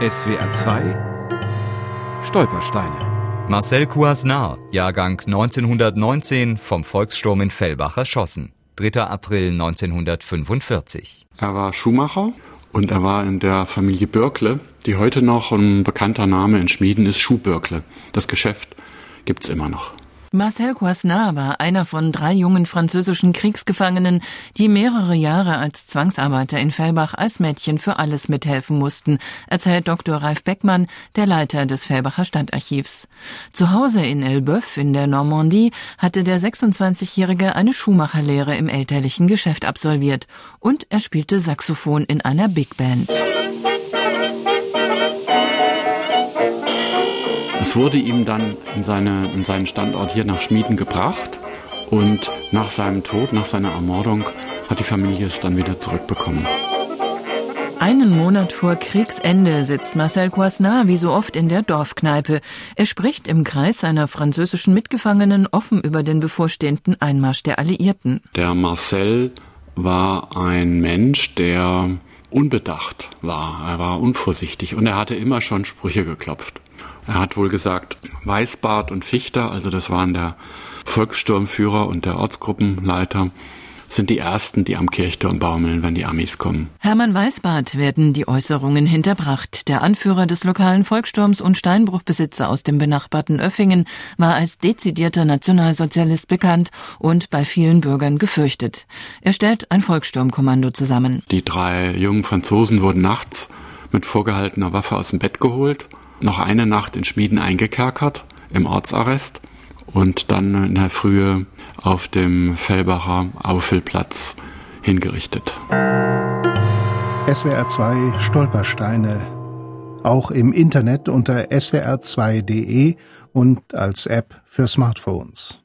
SWR 2 Stolpersteine Marcel Coasnar, Jahrgang 1919, vom Volkssturm in Fellbach erschossen. 3. April 1945. Er war Schuhmacher und er war in der Familie Börkle, die heute noch ein bekannter Name in Schmieden ist, Schuhbörkle. Das Geschäft gibt's immer noch. Marcel Coisnard war einer von drei jungen französischen Kriegsgefangenen, die mehrere Jahre als Zwangsarbeiter in Fellbach als Mädchen für alles mithelfen mussten, erzählt Dr. Ralf Beckmann, der Leiter des Fellbacher Stadtarchivs. Zu Hause in Elbeuf in der Normandie hatte der 26-Jährige eine Schuhmacherlehre im elterlichen Geschäft absolviert und er spielte Saxophon in einer Big Band. Es wurde ihm dann in, seine, in seinen Standort hier nach Schmieden gebracht und nach seinem Tod, nach seiner Ermordung, hat die Familie es dann wieder zurückbekommen. Einen Monat vor Kriegsende sitzt Marcel Coisnard wie so oft in der Dorfkneipe. Er spricht im Kreis seiner französischen Mitgefangenen offen über den bevorstehenden Einmarsch der Alliierten. Der Marcel war ein Mensch, der unbedacht war. Er war unvorsichtig und er hatte immer schon Sprüche geklopft. Er hat wohl gesagt, Weißbart und Fichter, also das waren der Volkssturmführer und der Ortsgruppenleiter, sind die ersten, die am Kirchturm baumeln, wenn die Amis kommen. Hermann Weißbart werden die Äußerungen hinterbracht. Der Anführer des lokalen Volkssturms und Steinbruchbesitzer aus dem benachbarten Öffingen war als dezidierter Nationalsozialist bekannt und bei vielen Bürgern gefürchtet. Er stellt ein Volkssturmkommando zusammen. Die drei jungen Franzosen wurden nachts mit vorgehaltener Waffe aus dem Bett geholt noch eine Nacht in Schmieden eingekerkert, im Ortsarrest und dann in der Frühe auf dem Fellbacher Auffüllplatz hingerichtet. SWR 2 Stolpersteine. Auch im Internet unter swr2.de und als App für Smartphones.